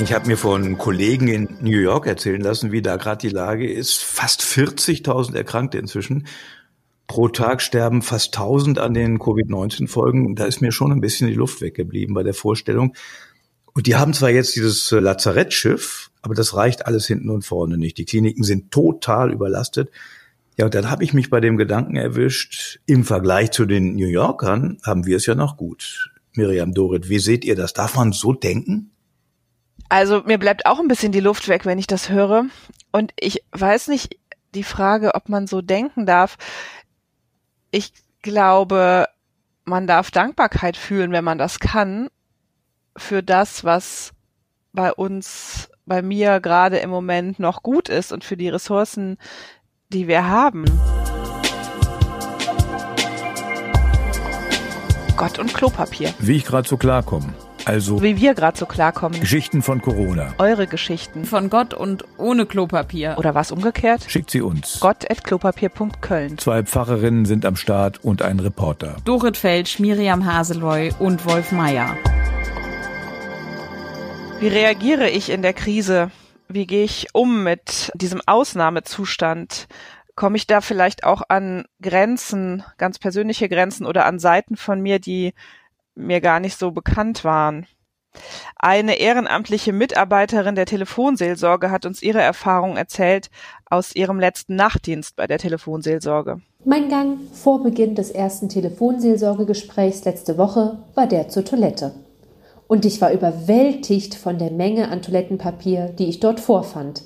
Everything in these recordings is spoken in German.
Ich habe mir von Kollegen in New York erzählen lassen, wie da gerade die Lage ist. Fast 40.000 Erkrankte inzwischen. Pro Tag sterben fast 1000 an den Covid-19-Folgen. Da ist mir schon ein bisschen die Luft weggeblieben bei der Vorstellung. Und die haben zwar jetzt dieses Lazarettschiff, aber das reicht alles hinten und vorne nicht. Die Kliniken sind total überlastet. Ja, und dann habe ich mich bei dem Gedanken erwischt, im Vergleich zu den New Yorkern haben wir es ja noch gut. Miriam Dorit, wie seht ihr das? Darf man so denken? Also mir bleibt auch ein bisschen die Luft weg, wenn ich das höre. Und ich weiß nicht, die Frage, ob man so denken darf. Ich glaube, man darf Dankbarkeit fühlen, wenn man das kann, für das, was bei uns, bei mir gerade im Moment noch gut ist und für die Ressourcen, die wir haben. Gott und Klopapier. Wie ich gerade so klarkomme. Also wie wir gerade so klarkommen. Geschichten von Corona. Eure Geschichten. Von Gott und ohne Klopapier. Oder was umgekehrt? Schickt sie uns. Gott.klopapier.köln. Zwei Pfarrerinnen sind am Start und ein Reporter. Dorit Felsch, Miriam Haseloy und Wolf Meier. Wie reagiere ich in der Krise? Wie gehe ich um mit diesem Ausnahmezustand? Komme ich da vielleicht auch an Grenzen, ganz persönliche Grenzen oder an Seiten von mir, die mir gar nicht so bekannt waren. Eine ehrenamtliche Mitarbeiterin der Telefonseelsorge hat uns ihre Erfahrung erzählt aus ihrem letzten Nachtdienst bei der Telefonseelsorge. Mein Gang vor Beginn des ersten Telefonseelsorgegesprächs letzte Woche war der zur Toilette. Und ich war überwältigt von der Menge an Toilettenpapier, die ich dort vorfand.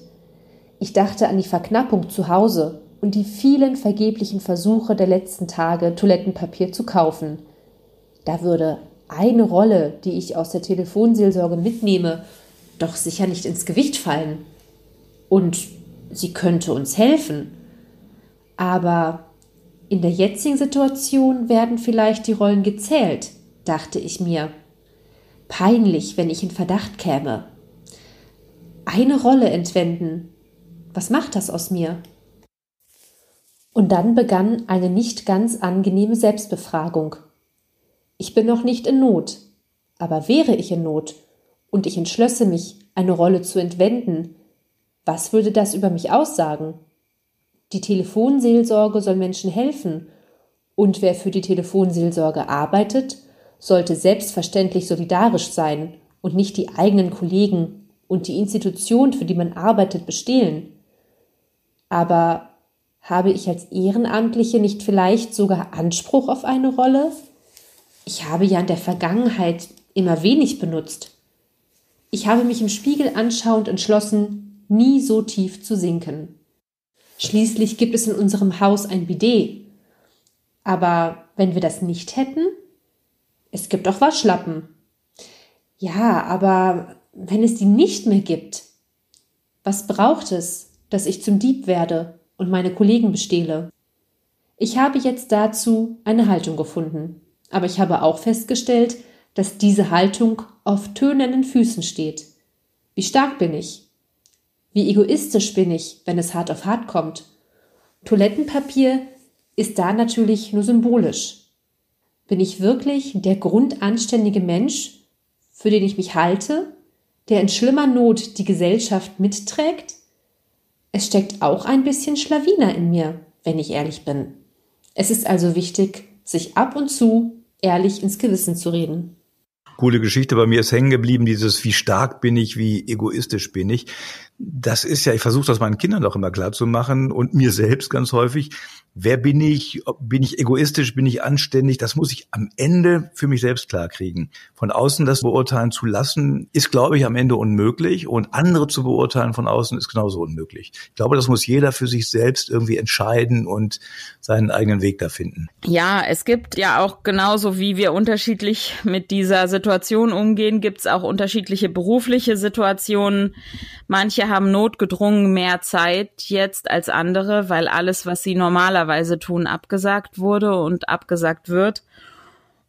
Ich dachte an die Verknappung zu Hause und die vielen vergeblichen Versuche der letzten Tage, Toilettenpapier zu kaufen – da würde eine Rolle, die ich aus der Telefonseelsorge mitnehme, doch sicher nicht ins Gewicht fallen. Und sie könnte uns helfen. Aber in der jetzigen Situation werden vielleicht die Rollen gezählt, dachte ich mir. Peinlich, wenn ich in Verdacht käme. Eine Rolle entwenden. Was macht das aus mir? Und dann begann eine nicht ganz angenehme Selbstbefragung. Ich bin noch nicht in Not. Aber wäre ich in Not und ich entschlösse mich, eine Rolle zu entwenden, was würde das über mich aussagen? Die Telefonseelsorge soll Menschen helfen, und wer für die Telefonseelsorge arbeitet, sollte selbstverständlich solidarisch sein und nicht die eigenen Kollegen und die Institution, für die man arbeitet, bestehlen. Aber habe ich als Ehrenamtliche nicht vielleicht sogar Anspruch auf eine Rolle? Ich habe ja in der Vergangenheit immer wenig benutzt. Ich habe mich im Spiegel anschauend entschlossen, nie so tief zu sinken. Schließlich gibt es in unserem Haus ein Bidet. Aber wenn wir das nicht hätten? Es gibt auch Waschlappen. Ja, aber wenn es die nicht mehr gibt, was braucht es, dass ich zum Dieb werde und meine Kollegen bestehle? Ich habe jetzt dazu eine Haltung gefunden. Aber ich habe auch festgestellt, dass diese Haltung auf tönenden Füßen steht. Wie stark bin ich? Wie egoistisch bin ich, wenn es hart auf hart kommt? Toilettenpapier ist da natürlich nur symbolisch. Bin ich wirklich der grundanständige Mensch, für den ich mich halte, der in schlimmer Not die Gesellschaft mitträgt? Es steckt auch ein bisschen Schlawiner in mir, wenn ich ehrlich bin. Es ist also wichtig, sich ab und zu ehrlich ins Gewissen zu reden. Coole Geschichte. Bei mir ist hängen geblieben, dieses, wie stark bin ich, wie egoistisch bin ich. Das ist ja, ich versuche das meinen Kindern doch immer klar zu machen und mir selbst ganz häufig wer bin ich, bin ich egoistisch, bin ich anständig, das muss ich am Ende für mich selbst klarkriegen. Von außen das beurteilen zu lassen, ist, glaube ich, am Ende unmöglich und andere zu beurteilen von außen ist genauso unmöglich. Ich glaube, das muss jeder für sich selbst irgendwie entscheiden und seinen eigenen Weg da finden. Ja, es gibt ja auch genauso wie wir unterschiedlich mit dieser Situation umgehen, gibt es auch unterschiedliche berufliche Situationen. Manche haben notgedrungen mehr Zeit jetzt als andere, weil alles, was sie normalerweise normalerweise tun, abgesagt wurde und abgesagt wird.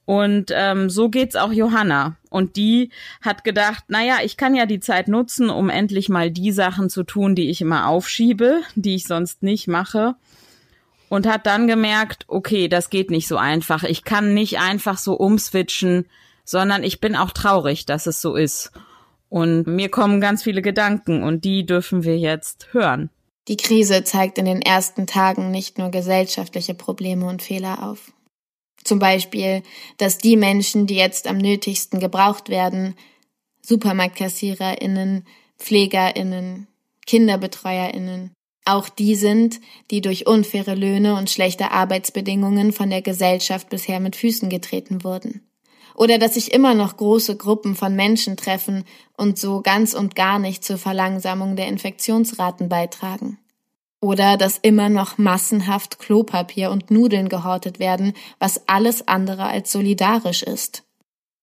Und ähm, so geht's auch Johanna. Und die hat gedacht, naja, ich kann ja die Zeit nutzen, um endlich mal die Sachen zu tun, die ich immer aufschiebe, die ich sonst nicht mache. Und hat dann gemerkt, okay, das geht nicht so einfach. Ich kann nicht einfach so umswitchen, sondern ich bin auch traurig, dass es so ist. Und mir kommen ganz viele Gedanken und die dürfen wir jetzt hören. Die Krise zeigt in den ersten Tagen nicht nur gesellschaftliche Probleme und Fehler auf. Zum Beispiel, dass die Menschen, die jetzt am nötigsten gebraucht werden, Supermarktkassiererinnen, Pflegerinnen, Kinderbetreuerinnen, auch die sind, die durch unfaire Löhne und schlechte Arbeitsbedingungen von der Gesellschaft bisher mit Füßen getreten wurden. Oder dass sich immer noch große Gruppen von Menschen treffen und so ganz und gar nicht zur Verlangsamung der Infektionsraten beitragen. Oder dass immer noch massenhaft Klopapier und Nudeln gehortet werden, was alles andere als solidarisch ist.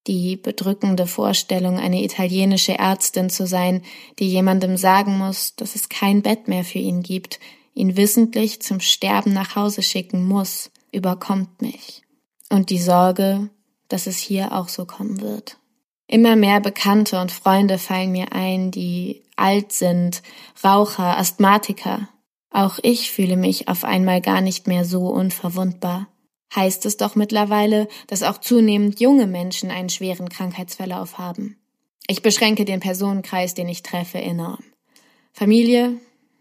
Die bedrückende Vorstellung, eine italienische Ärztin zu sein, die jemandem sagen muss, dass es kein Bett mehr für ihn gibt, ihn wissentlich zum Sterben nach Hause schicken muss, überkommt mich. Und die Sorge, dass es hier auch so kommen wird. Immer mehr Bekannte und Freunde fallen mir ein, die alt sind, Raucher, Asthmatiker. Auch ich fühle mich auf einmal gar nicht mehr so unverwundbar heißt es doch mittlerweile, dass auch zunehmend junge Menschen einen schweren Krankheitsverlauf haben. Ich beschränke den Personenkreis, den ich treffe, enorm. Familie,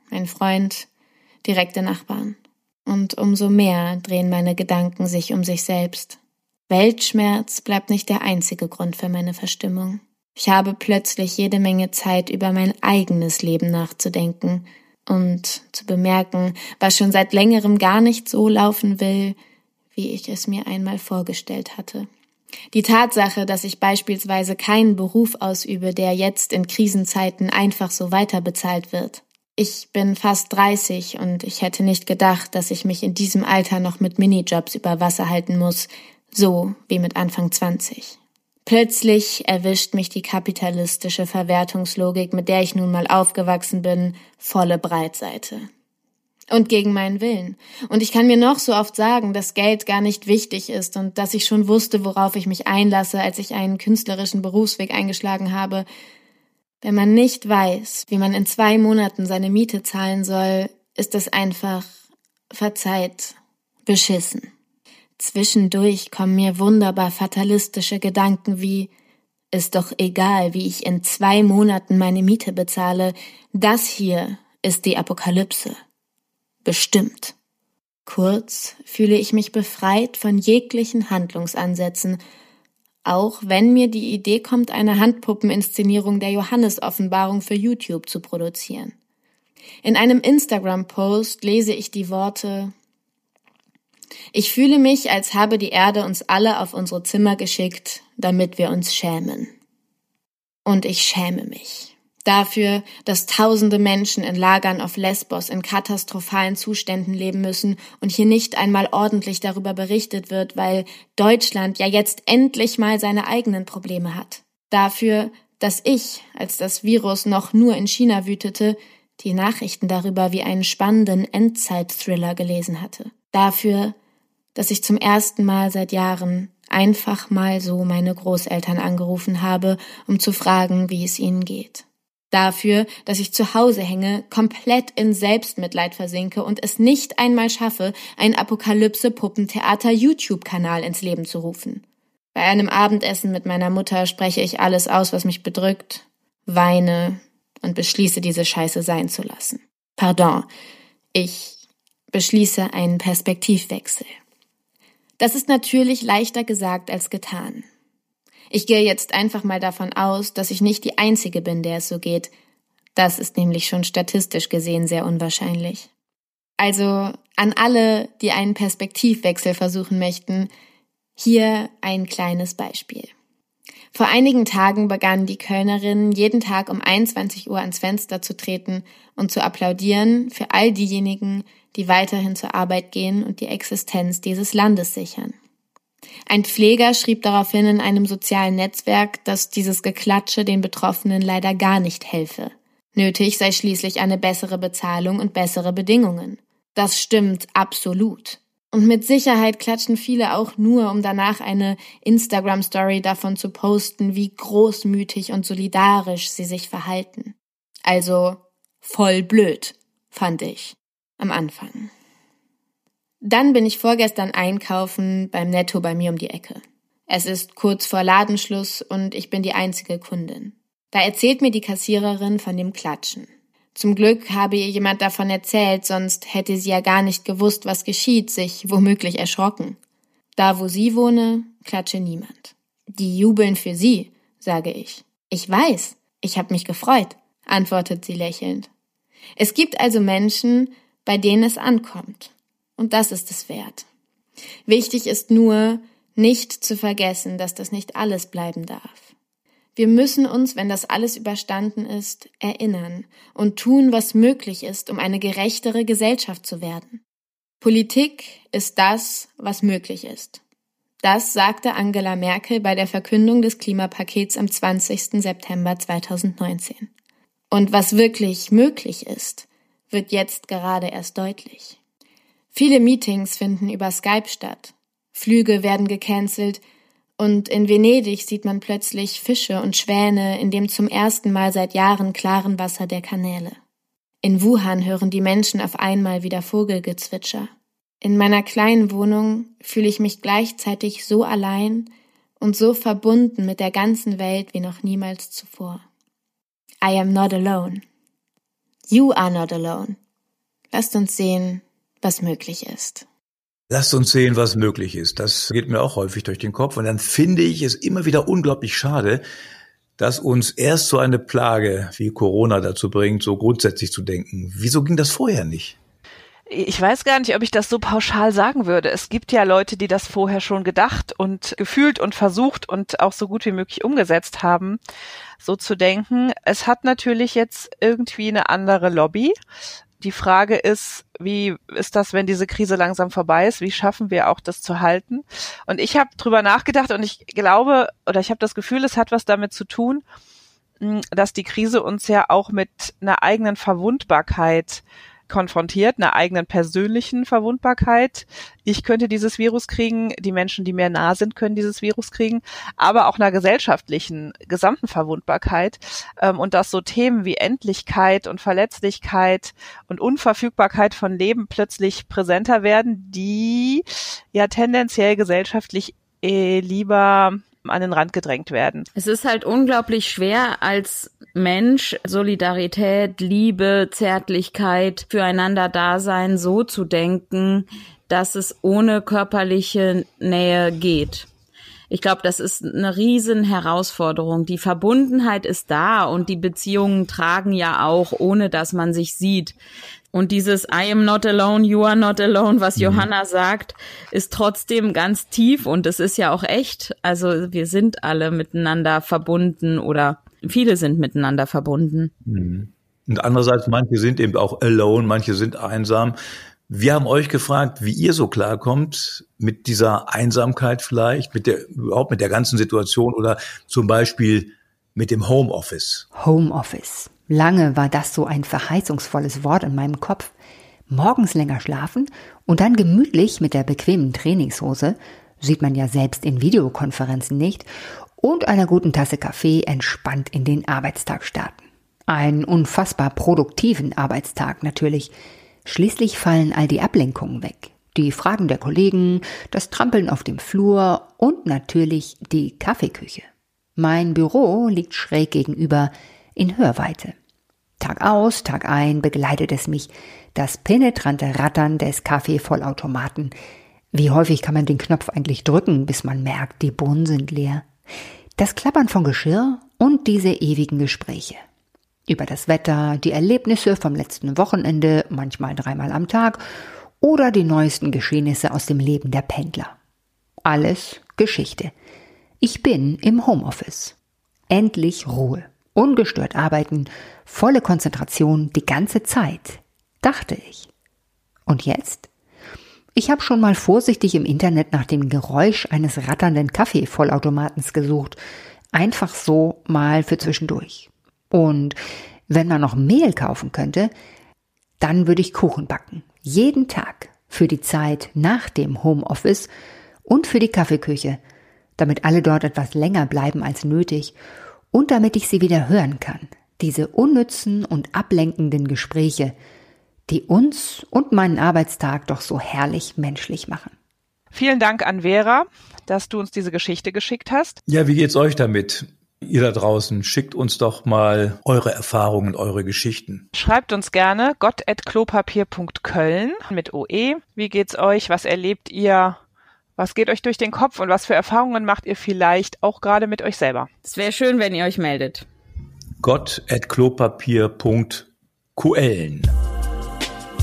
ein Freund, direkte Nachbarn. Und umso mehr drehen meine Gedanken sich um sich selbst. Weltschmerz bleibt nicht der einzige Grund für meine Verstimmung. Ich habe plötzlich jede Menge Zeit, über mein eigenes Leben nachzudenken und zu bemerken, was schon seit längerem gar nicht so laufen will, wie ich es mir einmal vorgestellt hatte. Die Tatsache, dass ich beispielsweise keinen Beruf ausübe, der jetzt in Krisenzeiten einfach so weiterbezahlt wird. Ich bin fast 30 und ich hätte nicht gedacht, dass ich mich in diesem Alter noch mit Minijobs über Wasser halten muss, so wie mit Anfang 20. Plötzlich erwischt mich die kapitalistische Verwertungslogik, mit der ich nun mal aufgewachsen bin, volle Breitseite und gegen meinen Willen. Und ich kann mir noch so oft sagen, dass Geld gar nicht wichtig ist und dass ich schon wusste, worauf ich mich einlasse, als ich einen künstlerischen Berufsweg eingeschlagen habe. Wenn man nicht weiß, wie man in zwei Monaten seine Miete zahlen soll, ist es einfach, verzeiht, beschissen. Zwischendurch kommen mir wunderbar fatalistische Gedanken wie, ist doch egal, wie ich in zwei Monaten meine Miete bezahle, das hier ist die Apokalypse bestimmt. Kurz fühle ich mich befreit von jeglichen Handlungsansätzen, auch wenn mir die Idee kommt, eine Handpuppeninszenierung der Johannesoffenbarung für YouTube zu produzieren. In einem Instagram-Post lese ich die Worte Ich fühle mich, als habe die Erde uns alle auf unsere Zimmer geschickt, damit wir uns schämen. Und ich schäme mich dafür, dass tausende Menschen in Lagern auf Lesbos in katastrophalen Zuständen leben müssen und hier nicht einmal ordentlich darüber berichtet wird, weil Deutschland ja jetzt endlich mal seine eigenen Probleme hat. Dafür, dass ich, als das Virus noch nur in China wütete, die Nachrichten darüber wie einen spannenden Endzeit-Thriller gelesen hatte. Dafür, dass ich zum ersten Mal seit Jahren einfach mal so meine Großeltern angerufen habe, um zu fragen, wie es ihnen geht. Dafür, dass ich zu Hause hänge, komplett in Selbstmitleid versinke und es nicht einmal schaffe, ein Apokalypse-Puppentheater-YouTube-Kanal ins Leben zu rufen. Bei einem Abendessen mit meiner Mutter spreche ich alles aus, was mich bedrückt, weine und beschließe, diese Scheiße sein zu lassen. Pardon, ich beschließe einen Perspektivwechsel. Das ist natürlich leichter gesagt als getan. Ich gehe jetzt einfach mal davon aus, dass ich nicht die Einzige bin, der es so geht. Das ist nämlich schon statistisch gesehen sehr unwahrscheinlich. Also an alle, die einen Perspektivwechsel versuchen möchten, hier ein kleines Beispiel. Vor einigen Tagen begannen die Kölnerinnen jeden Tag um 21 Uhr ans Fenster zu treten und zu applaudieren für all diejenigen, die weiterhin zur Arbeit gehen und die Existenz dieses Landes sichern. Ein Pfleger schrieb daraufhin in einem sozialen Netzwerk, dass dieses Geklatsche den Betroffenen leider gar nicht helfe. Nötig sei schließlich eine bessere Bezahlung und bessere Bedingungen. Das stimmt absolut. Und mit Sicherheit klatschen viele auch nur, um danach eine Instagram-Story davon zu posten, wie großmütig und solidarisch sie sich verhalten. Also voll blöd, fand ich am Anfang. Dann bin ich vorgestern einkaufen beim Netto bei mir um die Ecke. Es ist kurz vor Ladenschluss und ich bin die einzige Kundin. Da erzählt mir die Kassiererin von dem Klatschen. Zum Glück habe ihr jemand davon erzählt, sonst hätte sie ja gar nicht gewusst, was geschieht, sich womöglich erschrocken. Da, wo sie wohne, klatsche niemand. Die jubeln für sie, sage ich. Ich weiß, ich habe mich gefreut, antwortet sie lächelnd. Es gibt also Menschen, bei denen es ankommt. Und das ist es wert. Wichtig ist nur, nicht zu vergessen, dass das nicht alles bleiben darf. Wir müssen uns, wenn das alles überstanden ist, erinnern und tun, was möglich ist, um eine gerechtere Gesellschaft zu werden. Politik ist das, was möglich ist. Das sagte Angela Merkel bei der Verkündung des Klimapakets am 20. September 2019. Und was wirklich möglich ist, wird jetzt gerade erst deutlich. Viele Meetings finden über Skype statt. Flüge werden gecancelt, und in Venedig sieht man plötzlich Fische und Schwäne in dem zum ersten Mal seit Jahren klaren Wasser der Kanäle. In Wuhan hören die Menschen auf einmal wieder Vogelgezwitscher. In meiner kleinen Wohnung fühle ich mich gleichzeitig so allein und so verbunden mit der ganzen Welt wie noch niemals zuvor. I am not alone. You are not alone. Lasst uns sehen, was möglich ist. Lasst uns sehen, was möglich ist. Das geht mir auch häufig durch den Kopf. Und dann finde ich es immer wieder unglaublich schade, dass uns erst so eine Plage wie Corona dazu bringt, so grundsätzlich zu denken. Wieso ging das vorher nicht? Ich weiß gar nicht, ob ich das so pauschal sagen würde. Es gibt ja Leute, die das vorher schon gedacht und gefühlt und versucht und auch so gut wie möglich umgesetzt haben, so zu denken. Es hat natürlich jetzt irgendwie eine andere Lobby die Frage ist, wie ist das, wenn diese Krise langsam vorbei ist? Wie schaffen wir auch das zu halten? Und ich habe drüber nachgedacht und ich glaube oder ich habe das Gefühl, es hat was damit zu tun, hm, dass die Krise uns ja auch mit einer eigenen Verwundbarkeit konfrontiert, einer eigenen persönlichen Verwundbarkeit. Ich könnte dieses Virus kriegen, die Menschen, die mir nah sind, können dieses Virus kriegen, aber auch einer gesellschaftlichen, gesamten Verwundbarkeit. Ähm, und dass so Themen wie Endlichkeit und Verletzlichkeit und Unverfügbarkeit von Leben plötzlich präsenter werden, die ja tendenziell gesellschaftlich eh lieber an den Rand gedrängt werden. Es ist halt unglaublich schwer als Mensch Solidarität, Liebe, Zärtlichkeit, füreinander Dasein so zu denken, dass es ohne körperliche Nähe geht. Ich glaube, das ist eine riesen Herausforderung. Die Verbundenheit ist da und die Beziehungen tragen ja auch, ohne dass man sich sieht. Und dieses I am not alone, you are not alone, was mhm. Johanna sagt, ist trotzdem ganz tief und es ist ja auch echt. Also wir sind alle miteinander verbunden oder viele sind miteinander verbunden. Mhm. Und andererseits, manche sind eben auch alone, manche sind einsam. Wir haben euch gefragt, wie ihr so klarkommt mit dieser Einsamkeit vielleicht, mit der, überhaupt mit der ganzen Situation oder zum Beispiel mit dem Homeoffice. Homeoffice. Lange war das so ein verheißungsvolles Wort in meinem Kopf. Morgens länger schlafen und dann gemütlich mit der bequemen Trainingshose, sieht man ja selbst in Videokonferenzen nicht, und einer guten Tasse Kaffee entspannt in den Arbeitstag starten. Einen unfassbar produktiven Arbeitstag natürlich. Schließlich fallen all die Ablenkungen weg. Die Fragen der Kollegen, das Trampeln auf dem Flur und natürlich die Kaffeeküche. Mein Büro liegt schräg gegenüber in Hörweite. Tag aus, Tag ein begleitet es mich, das penetrante Rattern des Kaffeevollautomaten. Wie häufig kann man den Knopf eigentlich drücken, bis man merkt, die Bohnen sind leer? Das Klappern von Geschirr und diese ewigen Gespräche. Über das Wetter, die Erlebnisse vom letzten Wochenende, manchmal dreimal am Tag, oder die neuesten Geschehnisse aus dem Leben der Pendler. Alles Geschichte. Ich bin im Homeoffice. Endlich Ruhe ungestört arbeiten, volle Konzentration die ganze Zeit, dachte ich. Und jetzt? Ich habe schon mal vorsichtig im Internet nach dem Geräusch eines ratternden Kaffeevollautomatens gesucht, einfach so mal für zwischendurch. Und wenn man noch Mehl kaufen könnte, dann würde ich Kuchen backen, jeden Tag für die Zeit nach dem Homeoffice und für die Kaffeeküche, damit alle dort etwas länger bleiben als nötig und damit ich sie wieder hören kann. Diese unnützen und ablenkenden Gespräche, die uns und meinen Arbeitstag doch so herrlich menschlich machen. Vielen Dank an Vera, dass du uns diese Geschichte geschickt hast. Ja, wie geht's euch damit? Ihr da draußen, schickt uns doch mal eure Erfahrungen, eure Geschichten. Schreibt uns gerne gott.klopapier.köln mit OE. Wie geht's euch? Was erlebt ihr? Was geht euch durch den Kopf und was für Erfahrungen macht ihr vielleicht auch gerade mit euch selber? Es wäre schön, wenn ihr euch meldet. Gott.klopapier.qlen.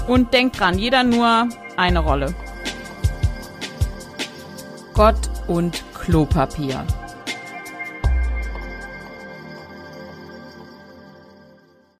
Und denkt dran, jeder nur eine Rolle. Gott und Klopapier.